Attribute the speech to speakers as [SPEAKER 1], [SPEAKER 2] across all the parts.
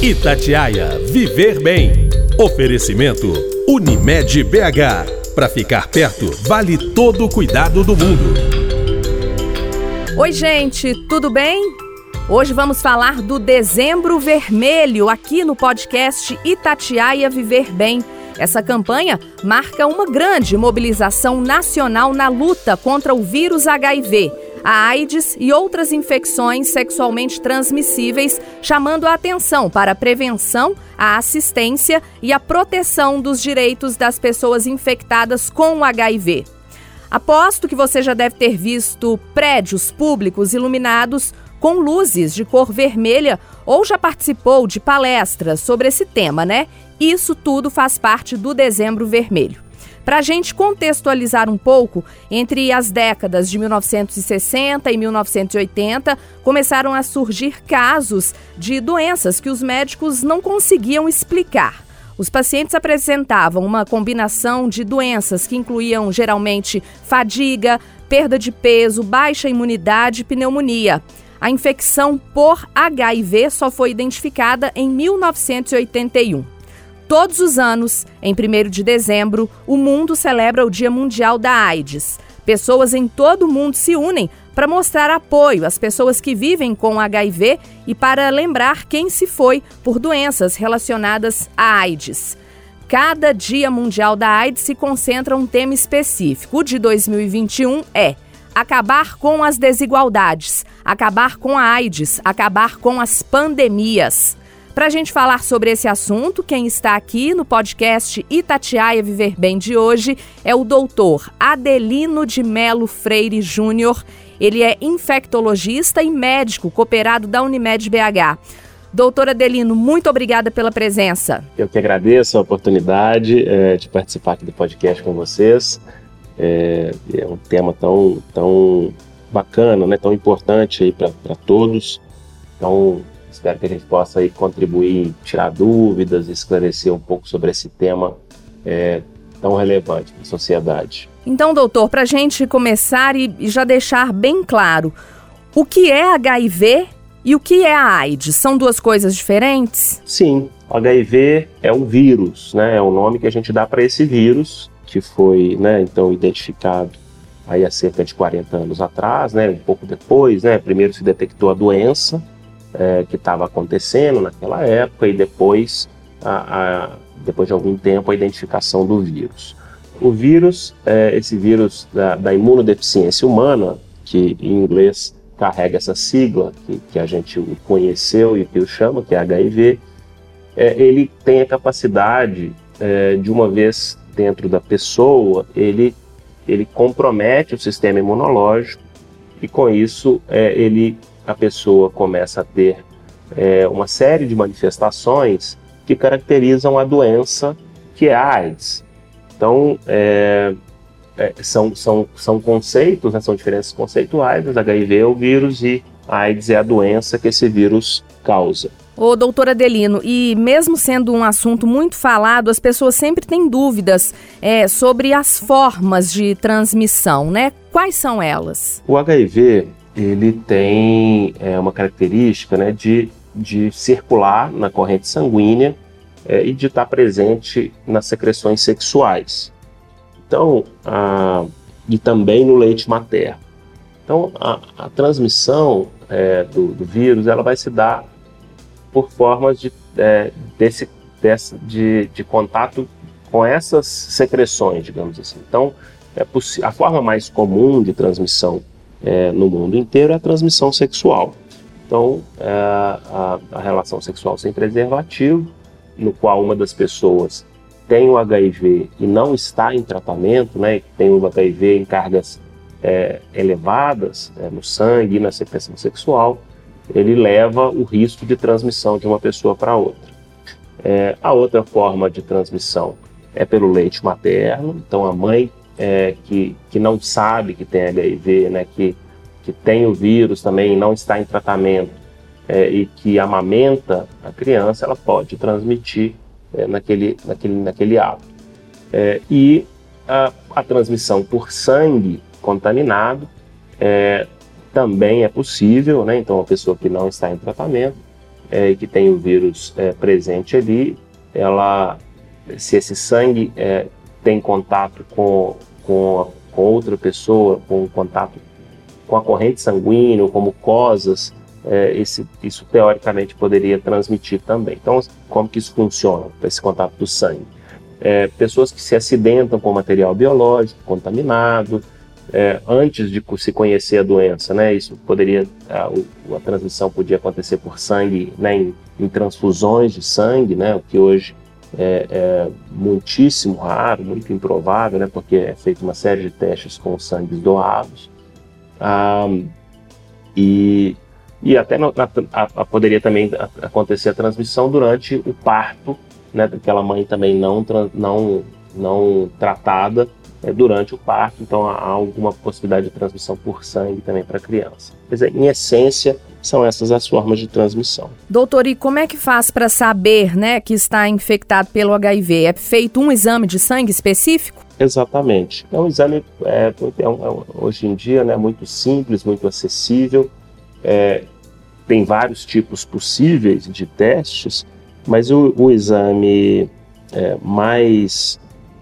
[SPEAKER 1] Itatiaia Viver Bem. Oferecimento Unimed BH. Para ficar perto, vale todo o cuidado do mundo.
[SPEAKER 2] Oi, gente, tudo bem? Hoje vamos falar do Dezembro Vermelho aqui no podcast Itatiaia Viver Bem. Essa campanha marca uma grande mobilização nacional na luta contra o vírus HIV a AIDS e outras infecções sexualmente transmissíveis, chamando a atenção para a prevenção, a assistência e a proteção dos direitos das pessoas infectadas com o HIV. Aposto que você já deve ter visto prédios públicos iluminados com luzes de cor vermelha ou já participou de palestras sobre esse tema, né? Isso tudo faz parte do Dezembro Vermelho. Para a gente contextualizar um pouco, entre as décadas de 1960 e 1980, começaram a surgir casos de doenças que os médicos não conseguiam explicar. Os pacientes apresentavam uma combinação de doenças que incluíam geralmente fadiga, perda de peso, baixa imunidade e pneumonia. A infecção por HIV só foi identificada em 1981. Todos os anos, em 1 de dezembro, o mundo celebra o Dia Mundial da AIDS. Pessoas em todo o mundo se unem para mostrar apoio às pessoas que vivem com HIV e para lembrar quem se foi por doenças relacionadas à AIDS. Cada Dia Mundial da AIDS se concentra um tema específico. O de 2021 é acabar com as desigualdades, acabar com a AIDS, acabar com as pandemias. Para a gente falar sobre esse assunto, quem está aqui no podcast Itatiaia Viver Bem de hoje é o doutor Adelino de Melo Freire Júnior. Ele é infectologista e médico cooperado da Unimed BH. Doutor Adelino, muito obrigada pela presença.
[SPEAKER 3] Eu que agradeço a oportunidade é, de participar aqui do podcast com vocês. É, é um tema tão, tão bacana, né, tão importante aí para todos. Então, Espero que a gente possa aí contribuir, tirar dúvidas, esclarecer um pouco sobre esse tema é, tão relevante para a sociedade.
[SPEAKER 2] Então, doutor, para a gente começar e já deixar bem claro, o que é HIV e o que é a AIDS? São duas coisas diferentes?
[SPEAKER 3] Sim, o HIV é um vírus, né? É o nome que a gente dá para esse vírus que foi, né, então identificado aí há cerca de 40 anos atrás, né, um pouco depois, né, primeiro se detectou a doença, é, que estava acontecendo naquela época e depois, a, a, depois de algum tempo, a identificação do vírus. O vírus, é, esse vírus da, da, imunodeficiência humana, que em inglês carrega essa sigla que, que a gente conheceu e que o chama, que é HIV, é, ele tem a capacidade é, de uma vez dentro da pessoa, ele, ele compromete o sistema imunológico e com isso é, ele a pessoa começa a ter é, uma série de manifestações que caracterizam a doença que é a AIDS. Então, é, é, são, são, são conceitos, né, são diferenças conceituais, HIV é o vírus e a AIDS é a doença que esse vírus causa.
[SPEAKER 2] Ô, doutora Adelino, e mesmo sendo um assunto muito falado, as pessoas sempre têm dúvidas é, sobre as formas de transmissão, né? Quais são elas?
[SPEAKER 3] O HIV, ele tem é, uma característica né, de, de circular na corrente sanguínea é, e de estar presente nas secreções sexuais. Então, a, e também no leite materno. Então, a, a transmissão é, do, do, vírus ela vai se dar por formas de, é, desse, desse, de, de contato com essas secreções, digamos assim. Então, é a forma mais comum de transmissão é, no mundo inteiro é a transmissão sexual. Então, é, a, a, relação sexual sem preservativo, no qual uma das pessoas tem o HIV e não está em tratamento, né, tem o HIV em cargas é, elevadas é, no sangue e na secreção sexual, ele leva o risco de transmissão de uma pessoa para outra. É, a outra forma de transmissão é pelo leite materno, então a mãe é, que, que não sabe que tem HIV, né, que, que tem o vírus também e não está em tratamento é, e que amamenta a criança, ela pode transmitir é, naquele, naquele, naquele ato. É, e a, a, transmissão por sangue contaminado é, também é possível, né? então a pessoa que não está em tratamento, é, que tem o vírus presente ali, ela, se esse sangue é, tem contato com, com, com, outra pessoa, com contato com a corrente sanguínea, como cosas, é, esse, isso teoricamente poderia transmitir também. Então, como que isso funciona, esse contato do sangue? É, pessoas que se acidentam com material biológico contaminado, é, antes de se conhecer a doença, né? Isso poderia, a, a transmissão podia acontecer por sangue, né? Em, em, transfusões de sangue, né? O que hoje é, é, muitíssimo raro, muito improvável, né? Porque é feita uma série de testes com sangues doados. Ah, e, e até na, na, a, a poderia também acontecer a transmissão durante o parto, né? Daquela mãe também não, não, não tratada é, durante o parto, então há alguma possibilidade de transmissão por sangue também para a criança. Quer dizer, em essência, são essas as formas de transmissão.
[SPEAKER 2] Doutor, e como é que faz para saber né, que está infectado pelo HIV? É feito um exame de sangue específico?
[SPEAKER 3] Exatamente. É um exame, é, é um, é, hoje em dia, né, muito simples, muito acessível. É, tem vários tipos possíveis de testes, mas o, o exame é, mais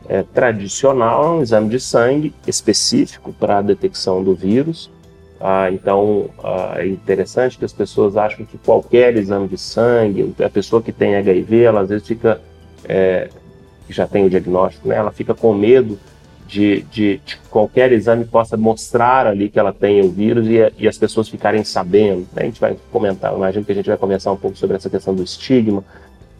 [SPEAKER 3] é, tradicional é um exame de sangue específico para a detecção do vírus. Ah, então ah, é interessante que as pessoas acham que qualquer exame de sangue, a pessoa que tem HIV, ela às vezes fica, é, já tem o diagnóstico, né, ela fica com medo de, de, de, qualquer exame possa mostrar ali que ela tem o vírus e, e as pessoas ficarem sabendo. Né? A gente vai comentar, imagino que a gente vai conversar um pouco sobre essa questão do estigma,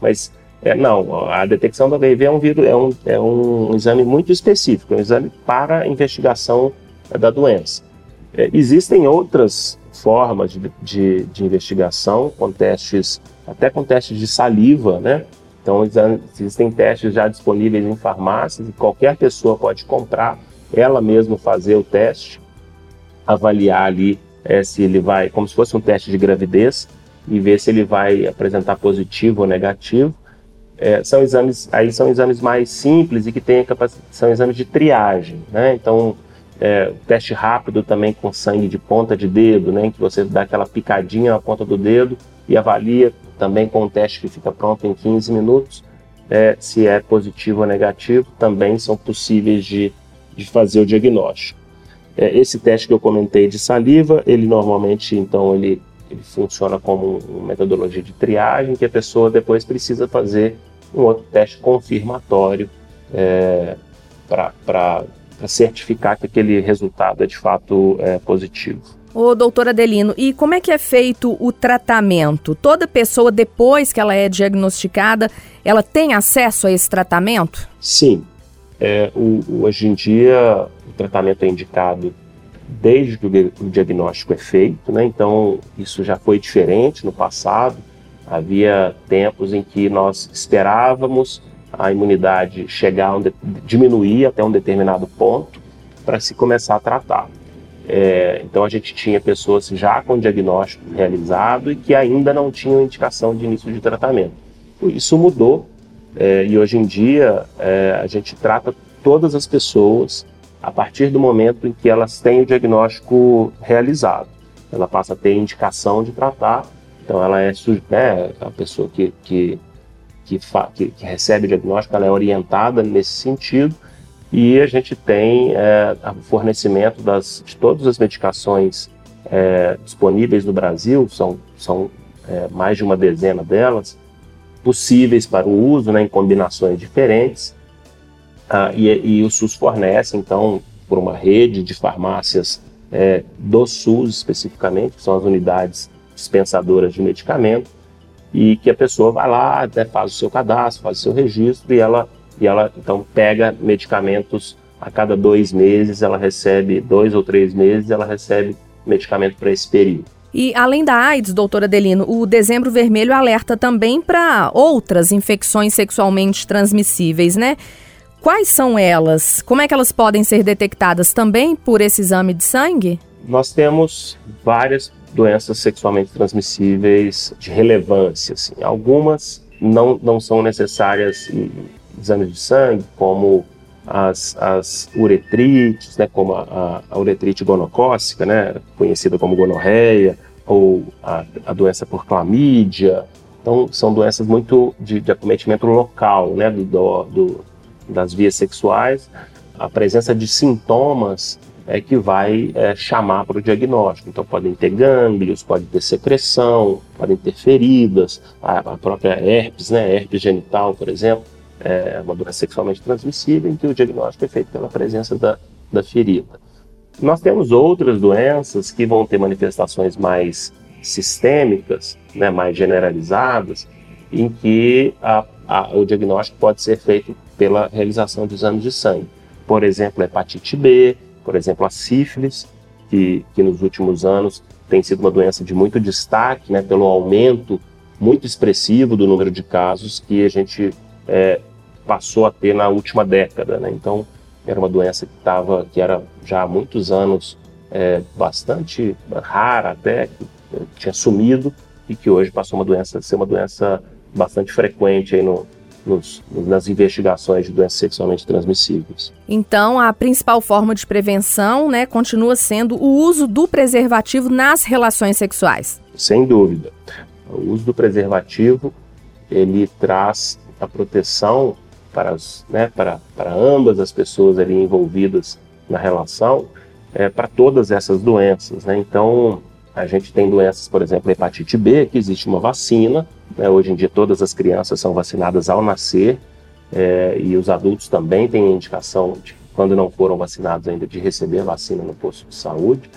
[SPEAKER 3] mas é, não, a detecção do HIV é um, vírus, é, um, é um exame muito específico, é um exame para investigação da doença. É, existem outras formas de, de, de, investigação, com testes, até com testes de saliva, né? Então, existem testes já disponíveis em farmácias e qualquer pessoa pode comprar, ela mesma fazer o teste, avaliar ali é, se ele vai, como se fosse um teste de gravidez, e ver se ele vai apresentar positivo ou negativo é, são exames aí são exames mais simples e que têm são exames de triagem, né? Então é, teste rápido também com sangue de ponta de dedo, né? Que você dá aquela picadinha na ponta do dedo e avalia também com um teste que fica pronto em 15 minutos é, se é positivo ou negativo, também são possíveis de, de fazer o diagnóstico. É, esse teste que eu comentei de saliva, ele normalmente então ele ele funciona como uma metodologia de triagem que a pessoa depois precisa fazer um outro teste confirmatório é, para certificar que aquele resultado é de fato é, positivo.
[SPEAKER 2] Ô, doutor Adelino, e como é que é feito o tratamento? Toda pessoa, depois que ela é diagnosticada, ela tem acesso a esse tratamento?
[SPEAKER 3] Sim. É, o, hoje em dia, o tratamento é indicado desde que o diagnóstico é feito, né? Então isso já foi diferente no passado. Havia tempos em que nós esperávamos a imunidade chegar, um diminuir até um determinado ponto para se começar a tratar. É, então a gente tinha pessoas já com diagnóstico realizado e que ainda não tinham indicação de início de tratamento. Isso mudou é, e hoje em dia é, a gente trata todas as pessoas a partir do momento em que elas têm o diagnóstico realizado. Ela passa a ter indicação de tratar, então ela é né, a pessoa que, que, que, que, que recebe diagnóstico, ela é orientada nesse sentido, e a gente tem é, o fornecimento das, de todas as medicações é, disponíveis no Brasil, são, são é, mais de uma dezena delas, possíveis para o uso né, em combinações diferentes. Ah, e, e, o SUS fornece, então, por uma rede de farmácias é, do SUS especificamente, que são as unidades dispensadoras de medicamento, e que a pessoa vai lá, né, faz o seu cadastro, faz o seu registro e ela, e ela então pega medicamentos a cada dois meses, ela recebe dois ou três meses, ela recebe medicamento para esse período.
[SPEAKER 2] E além da AIDS, doutora Adelino, o Dezembro Vermelho alerta também para outras infecções sexualmente transmissíveis, né? Quais são elas? Como é que elas podem ser detectadas também por esse exame de sangue?
[SPEAKER 3] Nós temos várias doenças sexualmente transmissíveis de relevância. Assim. Algumas não, não são necessárias exames de sangue, como as, as uretrites, né, como a, a, uretrite gonocócica, né, conhecida como gonorreia, ou a, a doença por clamídia. Então, são doenças muito de, de acometimento local, né, do, do, das vias sexuais. A presença de sintomas é que vai é, chamar para o diagnóstico. Então, podem ter gânglios, pode ter secreção, podem ter feridas, a, a própria herpes, né, herpes genital, por exemplo, é uma doença sexualmente transmissível em que o diagnóstico é feito pela presença da, da ferida. Nós temos outras doenças que vão ter manifestações mais sistêmicas, né, mais generalizadas, em que a, a, o diagnóstico pode ser feito pela realização de exames de sangue. Por exemplo, hepatite B, por exemplo, a sífilis, que, que nos últimos anos tem sido uma doença de muito destaque, né, pelo aumento muito expressivo do número de casos que a gente é, passou a ter na última década. Né? Então, era uma doença que estava, que era já há muitos anos é, bastante rara até, que tinha sumido e que hoje passou uma doença, a ser uma doença bastante frequente aí no, nos, nas investigações de doenças sexualmente transmissíveis.
[SPEAKER 2] Então, a principal forma de prevenção né, continua sendo o uso do preservativo nas relações sexuais.
[SPEAKER 3] Sem dúvida. O uso do preservativo ele traz a proteção para, as, né, para, para ambas as pessoas ali envolvidas na relação, é, para todas essas doenças. Né? Então, a gente tem doenças, por exemplo, hepatite B, que existe uma vacina. Né? Hoje em dia, todas as crianças são vacinadas ao nascer, é, e os adultos também têm indicação, de, quando não foram vacinados ainda, de receber vacina no posto de saúde.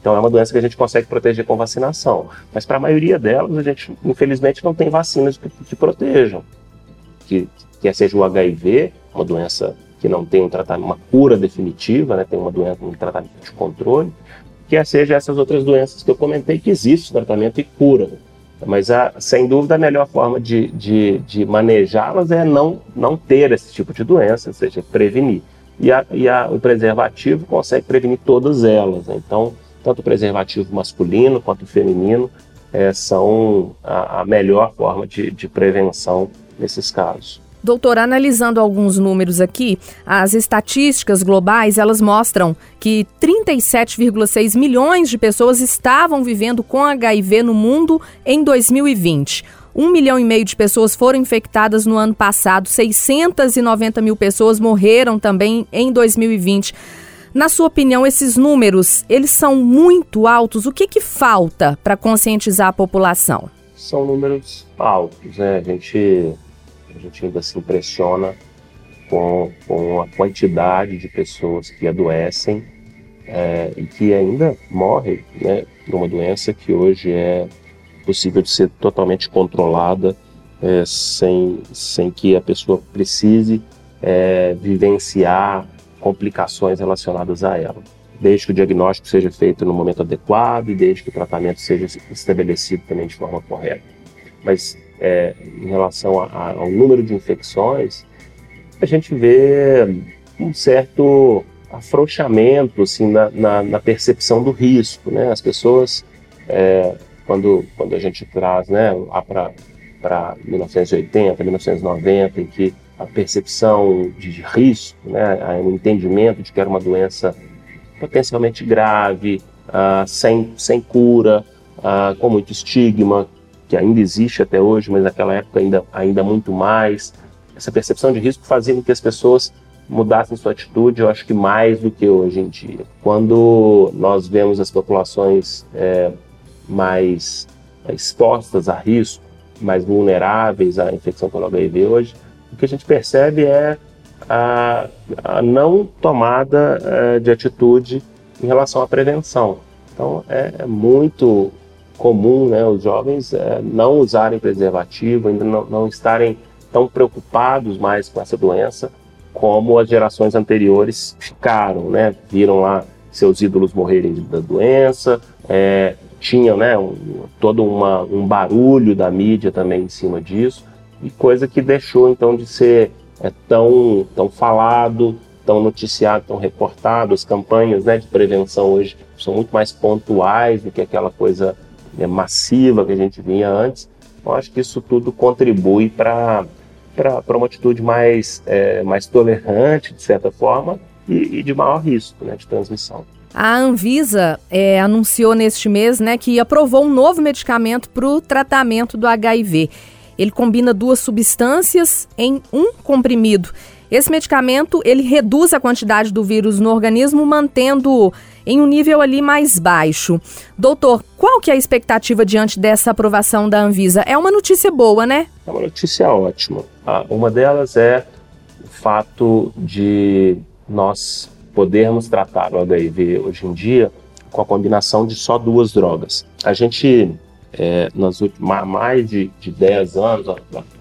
[SPEAKER 3] Então, é uma doença que a gente consegue proteger com vacinação. Mas, para a maioria delas, a gente, infelizmente, não tem vacinas que, que protejam. Que, quer seja o HIV, uma doença que não tem um tratamento, uma cura definitiva, né, tem uma doença, um tratamento de controle, quer seja essas outras doenças que eu comentei que existe tratamento e cura. Mas, a, sem dúvida, a melhor forma de, de, de manejá-las é não, não ter esse tipo de doença, ou seja, prevenir. E, a, e a, o preservativo consegue prevenir todas elas. Né? Então, tanto o preservativo masculino quanto o feminino é, são a, a melhor forma de, de prevenção nesses casos.
[SPEAKER 2] Doutor, analisando alguns números aqui, as estatísticas globais, elas mostram que 37,6 milhões de pessoas estavam vivendo com HIV no mundo em 2020. Um milhão e meio de pessoas foram infectadas no ano passado, 690 mil pessoas morreram também em 2020. Na sua opinião, esses números, eles são muito altos? O que, que falta para conscientizar a população?
[SPEAKER 3] São números altos, né? A gente gente ainda se impressiona com, com a quantidade de pessoas que adoecem é, e que ainda morrem né, de uma doença que hoje é possível de ser totalmente controlada é, sem, sem que a pessoa precise é, vivenciar complicações relacionadas a ela. Desde que o diagnóstico seja feito no momento adequado e desde que o tratamento seja estabelecido também de forma correta. Mas é, em relação a, a, ao número de infecções, a gente vê um certo afrouxamento assim, na, na, na percepção do risco. Né? As pessoas, é, quando, quando a gente traz né, para 1980, 1990, em que a percepção de, risco, né, o entendimento de que era uma doença potencialmente grave, uh, sem, sem cura, uh, com muito estigma, que ainda existe até hoje, mas naquela época ainda, ainda muito mais. Essa percepção de risco fazia com que as pessoas mudassem sua atitude, eu acho que mais do que hoje em dia. Quando nós vemos as populações é, mais expostas a risco, mais vulneráveis à infecção pelo HIV hoje, o que a gente percebe é a, a não tomada é, de atitude em relação à prevenção. Então é, é muito comum né, os jovens é, não usarem preservativo, ainda não, não estarem tão preocupados mais com essa doença como as gerações anteriores ficaram, né? Viram lá seus ídolos morrerem da doença, é, tinham né, um, todo uma, um barulho da mídia também em cima disso, e coisa que deixou então de ser é, tão, tão falado, tão noticiado, tão reportado. As campanhas né, de prevenção hoje são muito mais pontuais do que aquela coisa né, massiva que a gente vinha antes. Eu acho que isso tudo contribui para uma atitude mais, é, mais tolerante, de certa forma, e, e de maior risco né, de transmissão.
[SPEAKER 2] A Anvisa é, anunciou neste mês né, que aprovou um novo medicamento para o tratamento do HIV. Ele combina duas substâncias em um comprimido. Esse medicamento ele reduz a quantidade do vírus no organismo, mantendo em um nível ali mais baixo. Doutor, qual que é a expectativa diante dessa aprovação da Anvisa? É uma notícia boa, né?
[SPEAKER 3] É uma notícia ótima. Ah, uma delas é o fato de nós podermos tratar o HIV hoje em dia com a combinação de só duas drogas. A gente, é, nas últimas mais de, de 10 anos,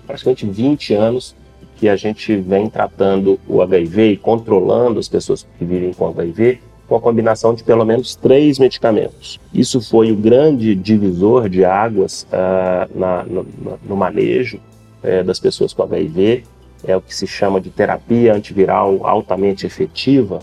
[SPEAKER 3] praticamente 20 anos, que a gente vem tratando o HIV e controlando as pessoas que vivem com HIV com a combinação de pelo menos três medicamentos. Isso foi o grande divisor de águas uh, na, no, no, manejo uh, das pessoas com HIV. É o que se chama de terapia antiviral altamente efetiva,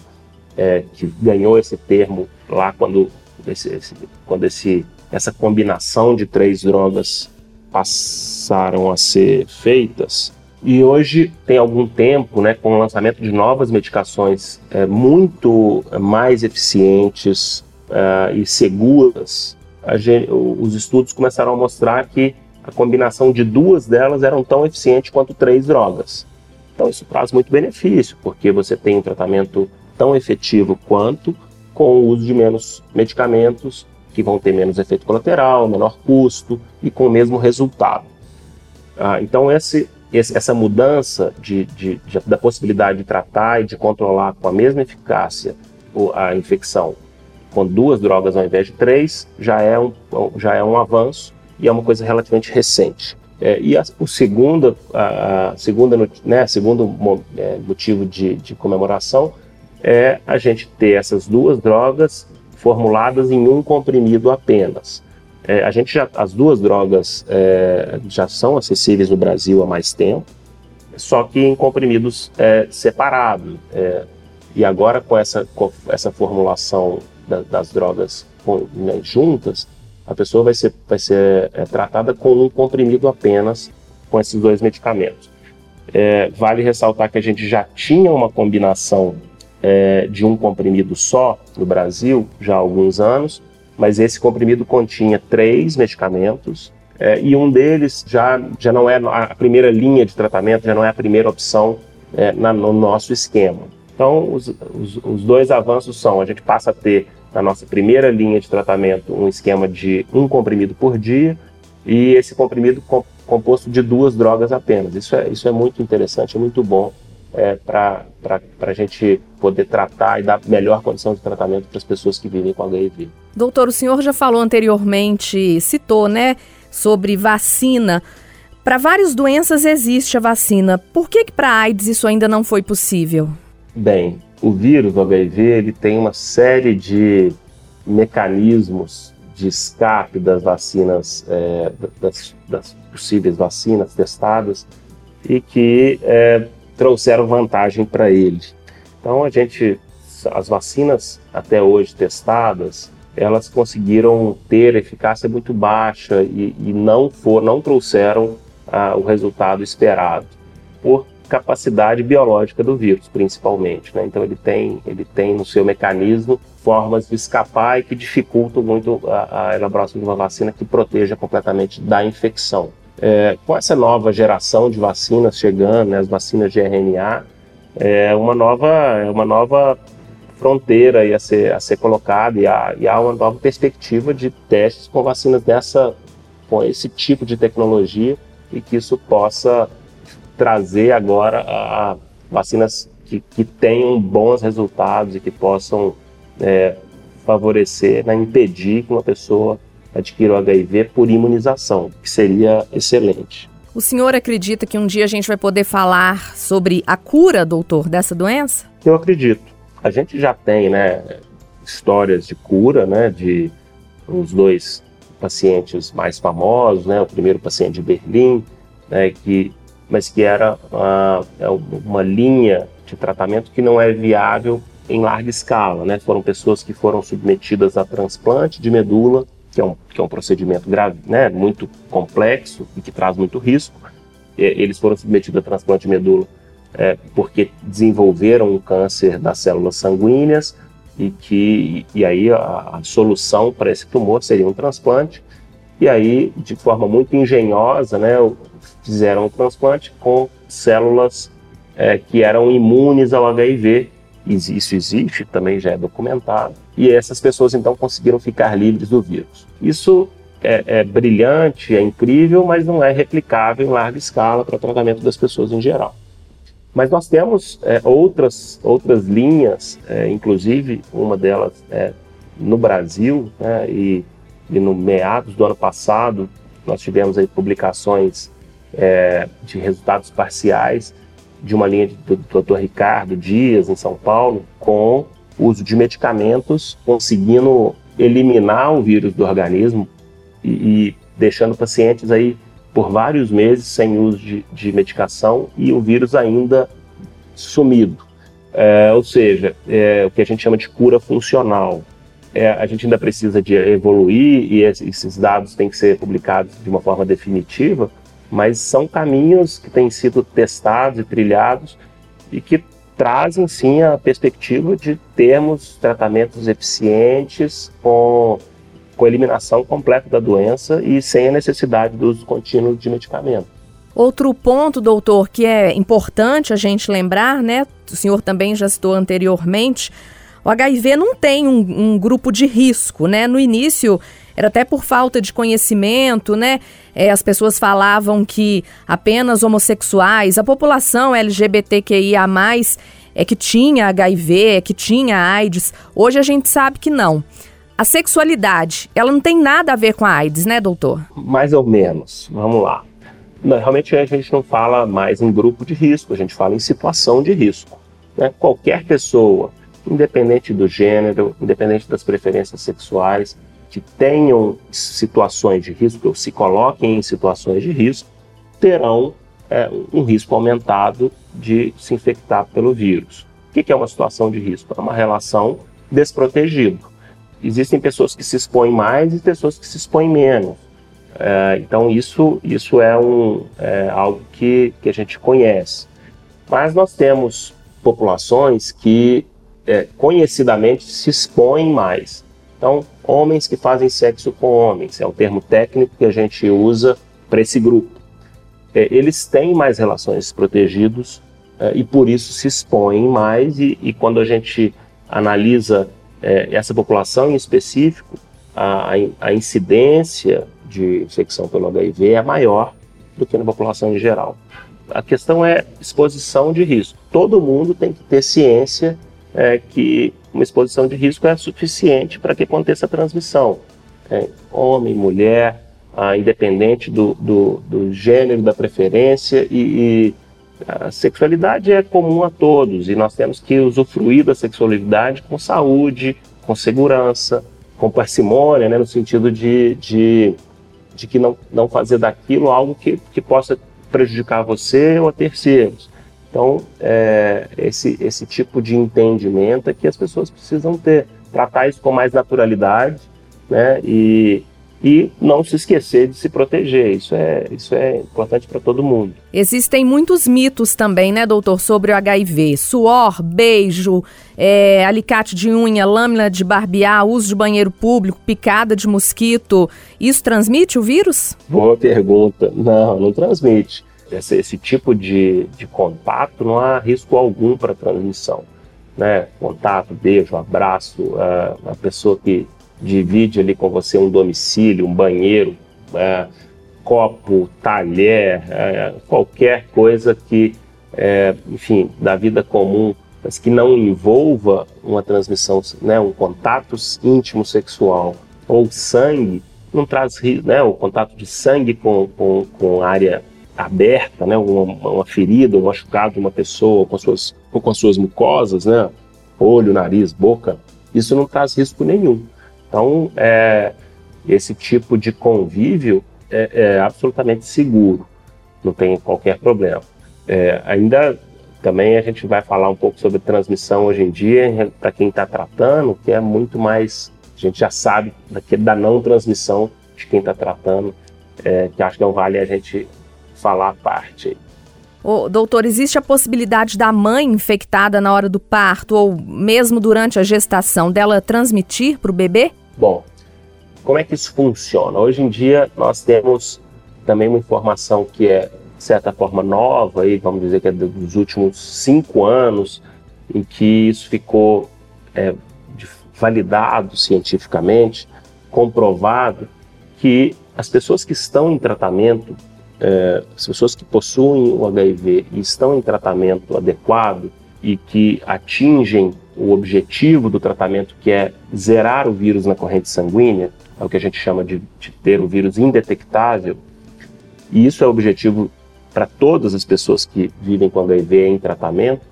[SPEAKER 3] é, que ganhou esse termo lá quando, esse, esse, quando esse, essa combinação de três drogas passaram a ser feitas. E hoje tem algum tempo, né, com o lançamento de novas medicações é, muito mais eficientes é, e seguras, gente, os estudos começaram a mostrar que a combinação de duas delas eram tão eficiente quanto três drogas. Então isso traz muito benefício, porque você tem um tratamento tão efetivo quanto com o uso de menos medicamentos, que vão ter menos efeito colateral, menor custo e com o mesmo resultado. Ah, então, esse, esse, essa mudança de, de, de, da possibilidade de tratar e de controlar com a mesma eficácia a infecção com duas drogas ao invés de três já é um, já é um avanço e é uma coisa relativamente recente. É, e a, o segundo, a, a segunda, né, segundo é, motivo de, de comemoração é a gente ter essas duas drogas formuladas em um comprimido apenas. É, a gente já, as duas drogas é, já são acessíveis no Brasil há mais tempo, só que em comprimidos é, separados. É, e agora com essa, com essa formulação da, das drogas com, né, juntas, a pessoa vai ser, vai ser é, tratada com um comprimido apenas com esses dois medicamentos. É, vale ressaltar que a gente já tinha uma combinação de um comprimido só no Brasil já há alguns anos, mas esse comprimido continha três medicamentos é, e um deles já, já não é a primeira linha de tratamento, já não é a primeira opção é, na, no nosso esquema. Então, os, os, os, dois avanços são: a gente passa a ter na nossa primeira linha de tratamento um esquema de um comprimido por dia e esse comprimido composto de duas drogas apenas. Isso é, isso é muito interessante, é muito bom é, para a gente poder tratar e dar melhor condição de tratamento para as pessoas que vivem com HIV.
[SPEAKER 2] Doutor, o senhor já falou anteriormente, citou, né, sobre vacina. Para várias doenças existe a vacina. Por que, que para AIDS isso ainda não foi possível?
[SPEAKER 3] Bem, o vírus do HIV ele tem uma série de mecanismos de escape das vacinas, é, das, das, possíveis vacinas testadas, e que é, trouxeram vantagem para ele. Então a gente, as vacinas até hoje testadas, elas conseguiram ter eficácia muito baixa e, e não for, não trouxeram ah, o resultado esperado por capacidade biológica do vírus, principalmente. Né? Então ele tem, ele tem no seu mecanismo formas de escapar e que dificultam muito a, a elaboração de uma vacina que proteja completamente da infecção. É, com essa nova geração de vacinas chegando, né, as vacinas de RNA, é uma nova, é uma nova fronteira a ser, a ser colocada e há, e há uma nova perspectiva de testes com vacinas dessa, com esse tipo de tecnologia e que isso possa trazer agora a vacinas que, que tenham bons resultados e que possam é, favorecer, né, impedir que uma pessoa adquira o HIV por imunização, que seria excelente.
[SPEAKER 2] O senhor acredita que um dia a gente vai poder falar sobre a cura, doutor, dessa doença?
[SPEAKER 3] Eu acredito. A gente já tem, né, histórias de cura, né, de os dois pacientes mais famosos, né, o primeiro paciente de Berlim, né, que, mas que era uma, é uma linha de tratamento que não é viável em larga escala, né? Foram pessoas que foram submetidas a transplante de medula que é um, que é um procedimento grave, né, muito complexo e que traz muito risco. Eles foram submetidos a transplante de medula é, porque desenvolveram um câncer das células sanguíneas e que e aí a, a solução para esse tumor seria um transplante. E aí, de forma muito engenhosa, né, fizeram um transplante com células é, que eram imunes ao HIV. Isso existe, também já é documentado. E essas pessoas então conseguiram ficar livres do vírus. Isso é, é brilhante, é incrível, mas não é replicável em larga escala para o tratamento das pessoas em geral. Mas nós temos é, outras, outras linhas, é, inclusive uma delas é no Brasil, né, e, e, no meados do ano passado nós tivemos aí publicações é, de resultados parciais de uma linha do, do Dr. Ricardo Dias, em São Paulo, com uso de medicamentos, conseguindo eliminar o vírus do organismo e, e deixando pacientes aí por vários meses sem uso de, de medicação e o vírus ainda sumido. É, ou seja, é, o que a gente chama de cura funcional. É, a gente ainda precisa de evoluir e esses dados têm que ser publicados de uma forma definitiva, mas são caminhos que têm sido testados e trilhados e que trazem sim a perspectiva de termos tratamentos eficientes com, com eliminação completa da doença e sem a necessidade do uso contínuo de medicamento.
[SPEAKER 2] Outro ponto, doutor, que é importante a gente lembrar, né? O senhor também já citou anteriormente, o HIV não tem um, um grupo de risco, né? No início era até por falta de conhecimento, né? É, as pessoas falavam que apenas homossexuais, a população LGBTQIA+, é que tinha HIV, é que tinha AIDS. Hoje a gente sabe que não. A sexualidade, ela não tem nada a ver com a AIDS, né, doutor?
[SPEAKER 3] Mais ou menos. Vamos lá. Não, realmente a gente não fala mais em grupo de risco, a gente fala em situação de risco. Né? Qualquer pessoa, independente do gênero, independente das preferências sexuais, que tenham situações de risco ou se coloquem em situações de risco, terão é, um risco aumentado de se infectar pelo vírus. O que é uma situação de risco? É uma relação desprotegida. Existem pessoas que se expõem mais e pessoas que se expõem menos. É, então isso, isso é, um, é algo que, que a gente conhece. Mas nós temos populações que é, conhecidamente se expõem mais. Então, homens que fazem sexo com homens, é o termo técnico que a gente usa para esse grupo. É, eles têm mais relações protegidos é, e por isso se expõem mais, e, e quando a gente analisa é, essa população em específico, a, a incidência de infecção pelo HIV é maior do que na população em geral. A questão é exposição de risco. Todo mundo tem que ter ciência é, que uma exposição de risco é suficiente para que aconteça a transmissão. É, homem, mulher, ah, independente do, do, do, gênero, da preferência, e, e, a sexualidade é comum a todos, e nós temos que usufruir da sexualidade com saúde, com segurança, com parcimônia, né, no sentido de, de, de que não, não fazer daquilo algo que, que possa prejudicar você ou a terceiros. Então, é, esse, esse tipo de entendimento é que as pessoas precisam ter, tratar isso com mais naturalidade, né? E, e não se esquecer de se proteger. Isso é, isso é importante para todo mundo.
[SPEAKER 2] Existem muitos mitos também, né, doutor, sobre o HIV. Suor, beijo, é, alicate de unha, lâmina de barbear, uso de banheiro público, picada de mosquito. Isso transmite o vírus?
[SPEAKER 3] Boa pergunta. Não, não transmite esse, esse tipo de, de contato, não há risco algum para transmissão. Né? Contato, beijo, abraço, uh, a pessoa que divide ali com você um domicílio, um banheiro, uh, copo, talher, uh, qualquer coisa que, enfim, da vida comum, mas que não envolva uma transmissão, né, um contato íntimo sexual ou sangue, não traz né, o contato de sangue com, com, com área aberta, né, uma, uma ferida, um machucado de uma pessoa com suas, ou com as suas mucosas, né, olho, nariz, boca, isso não traz risco nenhum. Então, é, esse tipo de convívio é, é, absolutamente seguro, não tem qualquer problema. É, ainda também a gente vai falar um pouco sobre transmissão hoje em dia, para quem está tratando, que é muito mais, a gente já sabe da não transmissão de quem está tratando, é, que acho que não vale a gente falar a parte.
[SPEAKER 2] Ô, doutor, existe a possibilidade da mãe infectada na hora do parto ou mesmo durante a gestação dela transmitir para o bebê?
[SPEAKER 3] Bom, como é que isso funciona? Hoje em dia nós temos também uma informação que é de certa forma nova, e vamos dizer que é dos últimos cinco anos, em que isso ficou é, validado cientificamente, comprovado, que as pessoas que estão em tratamento, é, as pessoas que possuem o HIV e estão em tratamento adequado e que atingem o objetivo do tratamento, que é zerar o vírus na corrente sanguínea, é o que a gente chama de, de ter o vírus indetectável, e isso é o objetivo para todas as pessoas que vivem com HIV em tratamento,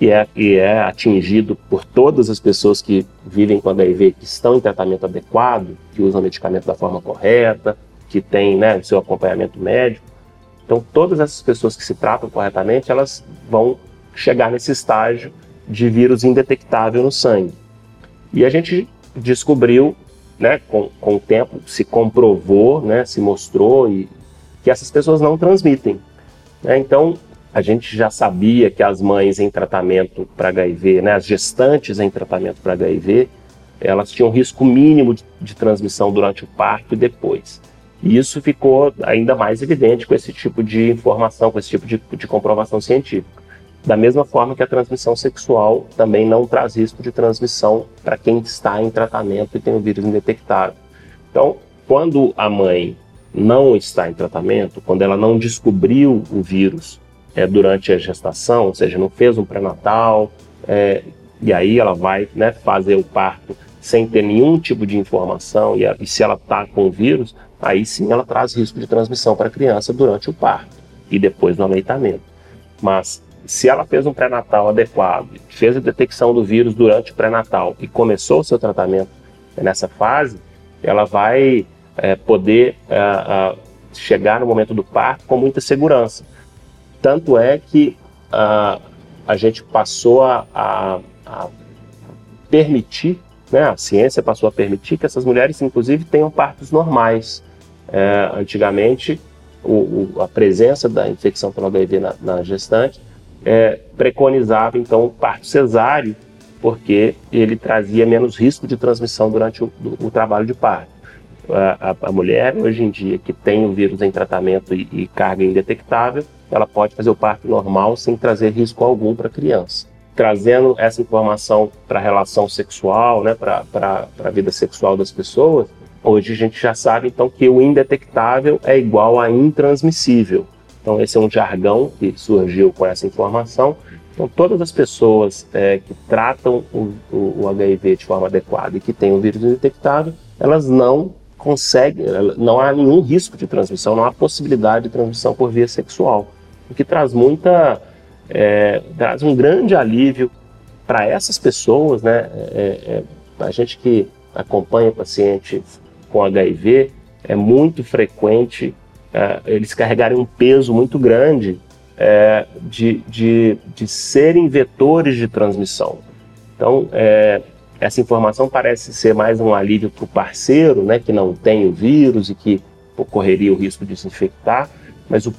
[SPEAKER 3] e é, e é atingido por todas as pessoas que vivem com HIV, que estão em tratamento adequado, que usam medicamento da forma correta, que têm né, seu acompanhamento médico. Então, todas essas pessoas que se tratam corretamente, elas vão chegar nesse estágio de vírus indetectável no sangue. E a gente descobriu, né, com, com o tempo, se comprovou, né, se mostrou e, que essas pessoas não transmitem. Né? Então, a gente já sabia que as mães em tratamento para HIV, né, as gestantes em tratamento para HIV, elas tinham risco mínimo de, de, transmissão durante o parto e depois. E isso ficou ainda mais evidente com esse tipo de informação, com esse tipo de, de comprovação científica. Da mesma forma que a transmissão sexual também não traz risco de transmissão para quem está em tratamento e tem o vírus indetectável. Então, quando a mãe não está em tratamento, quando ela não descobriu o vírus é, durante a gestação, ou seja, não fez um pré-natal, é, e aí ela vai né, fazer o parto sem ter nenhum tipo de informação, e, a, e se ela está com o vírus, aí sim ela traz risco de transmissão para a criança durante o parto e depois no aleitamento. Mas se ela fez um pré-natal adequado, fez a detecção do vírus durante o pré-natal e começou o seu tratamento nessa fase, ela vai é, poder é, chegar no momento do parto com muita segurança. Tanto é que uh, a gente passou a, a, a, permitir, né, a ciência passou a permitir que essas mulheres, inclusive, tenham partos normais. É, antigamente, o, o, a presença da infecção pelo HIV na, na gestante é, preconizava, então, o parto cesáreo, porque ele trazia menos risco de transmissão durante o, o trabalho de parto. A, a, mulher, hoje em dia, que tem o vírus em tratamento e, e carga indetectável, ela pode fazer o parto normal sem trazer risco algum para a criança. Trazendo essa informação para a relação sexual, né, para a vida sexual das pessoas, hoje a gente já sabe então que o indetectável é igual a intransmissível. Então esse é um jargão que surgiu com essa informação. Então todas as pessoas é, que tratam o, o, o, HIV de forma adequada e que têm o vírus indetectável, elas não conseguem, não há nenhum risco de transmissão, não há possibilidade de transmissão por via sexual o que traz muita, é, traz um grande alívio para essas pessoas, né? É, é, a gente que acompanha pacientes com HIV, é muito frequente é, eles carregarem um peso muito grande é, de, de, de serem vetores de transmissão. Então, é, essa informação parece ser mais um alívio para o parceiro, né, que não tem o vírus e que correria o risco de se infectar, mas o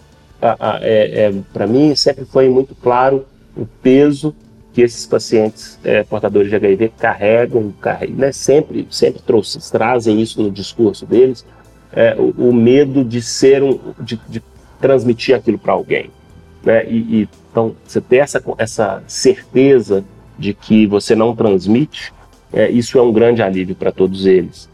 [SPEAKER 3] é, é, para mim sempre foi muito claro o peso que esses pacientes é, portadores de HIV carregam, carregam né, sempre, sempre trouxe, trazem isso no discurso deles, é, o, o, medo de ser um, de, de transmitir aquilo para alguém, né? E, e, então você ter essa, essa certeza de que você não transmite, é, isso é um grande alívio para todos eles.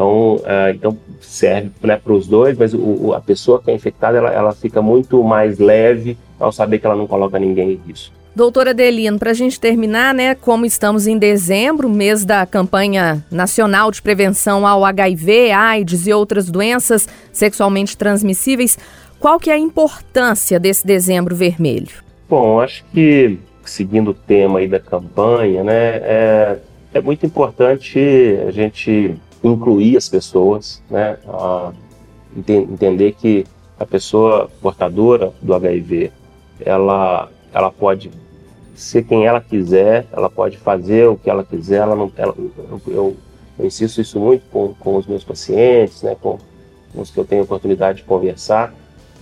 [SPEAKER 3] Então, uh, então serve né, para os dois, mas o, a pessoa que é infectada ela, ela fica muito mais leve ao saber que ela não coloca ninguém em risco.
[SPEAKER 2] Doutora Adelino, para a gente terminar, né, como estamos em dezembro, mês da campanha nacional de prevenção ao HIV, AIDS e outras doenças sexualmente transmissíveis, qual que é a importância desse dezembro vermelho?
[SPEAKER 3] Bom, acho que seguindo o tema aí da campanha, né, é, é muito importante a gente incluir as pessoas, né? A entender que a pessoa portadora do HIV, ela, ela pode ser quem ela quiser, ela pode fazer o que ela quiser, ela não, ela, eu, eu, eu, insisto isso muito com, com os meus pacientes, né, com, com os que eu tenho oportunidade de conversar,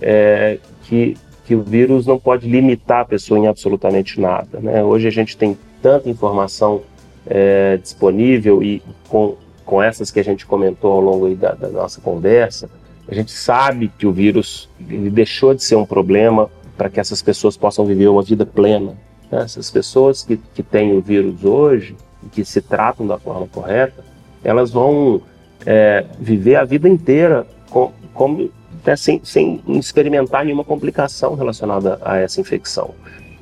[SPEAKER 3] é, que, que o vírus não pode limitar a pessoa em absolutamente nada. Né? Hoje a gente tem tanta informação é, disponível e com, com essas que a gente comentou ao longo da, da, nossa conversa, a gente sabe que o vírus deixou de ser um problema para que essas pessoas possam viver uma vida plena. Né? Essas pessoas que, que têm o vírus hoje e que se tratam da forma correta, elas vão é, viver a vida inteira com, com, até sem, sem experimentar nenhuma complicação relacionada a essa infecção.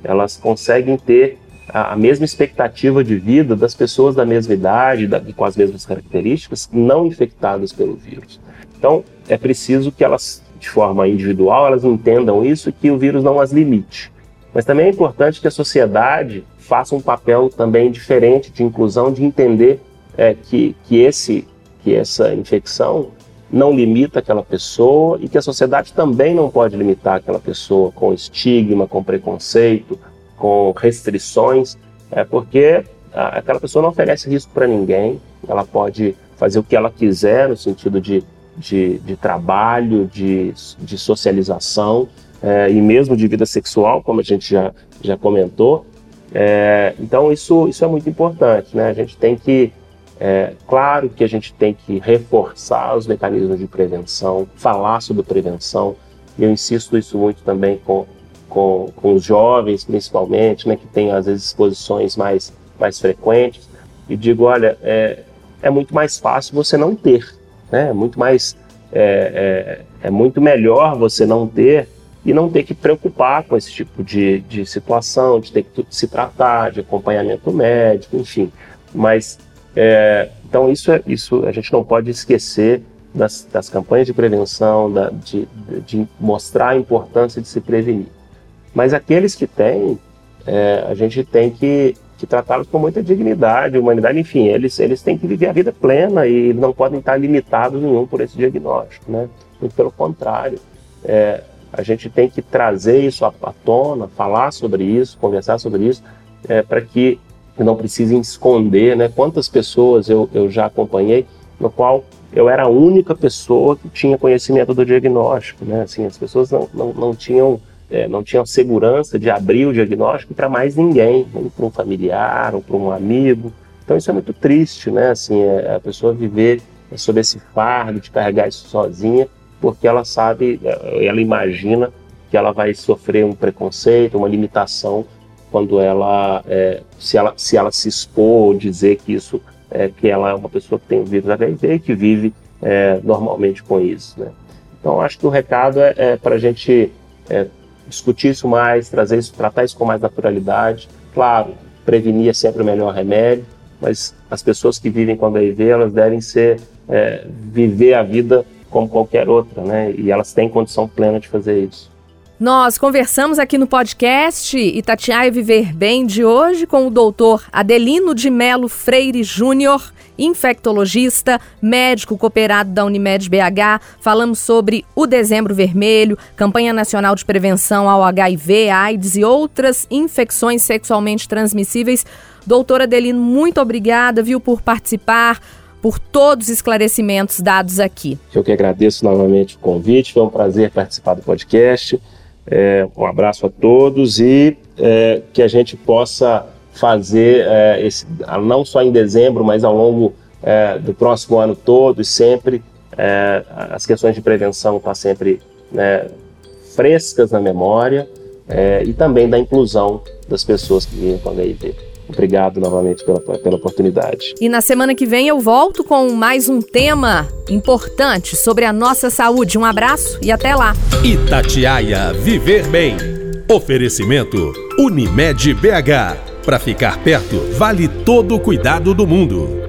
[SPEAKER 3] Elas conseguem ter a, a mesma expectativa de vida das pessoas da mesma idade, da, com as mesmas características, não infectadas pelo vírus. Então, é preciso que elas, de forma individual, elas entendam isso e que o vírus não as limite. Mas também é importante que a sociedade faça um papel também diferente de inclusão, de entender é, que, que, esse, que essa infecção não limita aquela pessoa e que a sociedade também não pode limitar aquela pessoa com estigma, com preconceito, com restrições, é porque aquela pessoa não oferece risco para ninguém, ela pode fazer o que ela quiser no sentido de, de, de trabalho, de, de socialização é, e mesmo de vida sexual, como a gente já, já comentou. É, então isso, isso é muito importante, né? A gente tem que é, claro que a gente tem que reforçar os mecanismos de prevenção, falar sobre prevenção, eu insisto isso muito também com, com, com os jovens, principalmente, né, que têm às vezes exposições mais, mais frequentes, e digo: olha, é, é muito mais fácil você não ter, né? é muito mais. É, é, é muito melhor você não ter e não ter que preocupar com esse tipo de, de situação, de ter que se tratar, de acompanhamento médico, enfim. Mas é, então isso, é, isso a gente não pode esquecer das, das campanhas de prevenção, da, de, de, mostrar a importância de se prevenir. Mas aqueles que têm, é, a gente tem que, que tratá-los com muita dignidade, humanidade, enfim, eles, eles têm que viver a vida plena e não podem estar limitados nenhum por esse diagnóstico, né? Muito pelo contrário. É, a gente tem que trazer isso à, à tona, falar sobre isso, conversar sobre isso, é, para que não precisem esconder, né? Quantas pessoas eu, eu já acompanhei no qual eu era a única pessoa que tinha conhecimento do diagnóstico, né? Assim, as pessoas não, não, não tinham é, não tinham segurança de abrir o diagnóstico para mais ninguém, para um familiar ou para um amigo. Então isso é muito triste, né? Assim, é, a pessoa viver sob esse fardo de carregar isso sozinha, porque ela sabe, é, ela imagina que ela vai sofrer um preconceito, uma limitação quando ela, é, se ela se ela se expor, dizer que isso é, que ela é uma pessoa que tem o vírus HIV e que vive é, normalmente com isso, né? Então acho que o recado é, é para a gente é, discutir isso mais, trazer isso, tratar isso com mais naturalidade. Claro, prevenir é sempre o melhor remédio, mas as pessoas que vivem com HIV elas devem ser é, viver a vida como qualquer outra, né? E elas têm condição plena de fazer isso.
[SPEAKER 2] Nós conversamos aqui no podcast Itatiaia Viver Bem de hoje com o doutor Adelino de Melo Freire Júnior, infectologista, médico cooperado da Unimed BH. Falamos sobre o Dezembro Vermelho, campanha nacional de prevenção ao HIV, AIDS e outras infecções sexualmente transmissíveis. Doutor Adelino, muito obrigada, viu, por participar por todos os esclarecimentos dados aqui.
[SPEAKER 3] Eu que agradeço novamente o convite, foi um prazer participar do podcast. É, um abraço a todos e é, que a gente possa fazer, é, esse, não só em dezembro, mas ao longo é, do próximo ano todo e sempre, é, as questões de prevenção estão tá sempre né, frescas na memória é, e também da inclusão das pessoas que vivem com HIV. Obrigado novamente pela, pela oportunidade.
[SPEAKER 2] E na semana que vem eu volto com mais um tema importante sobre a nossa saúde. Um abraço e até lá.
[SPEAKER 1] Itatiaia Viver Bem. Oferecimento Unimed BH. Para ficar perto, vale todo o cuidado do mundo.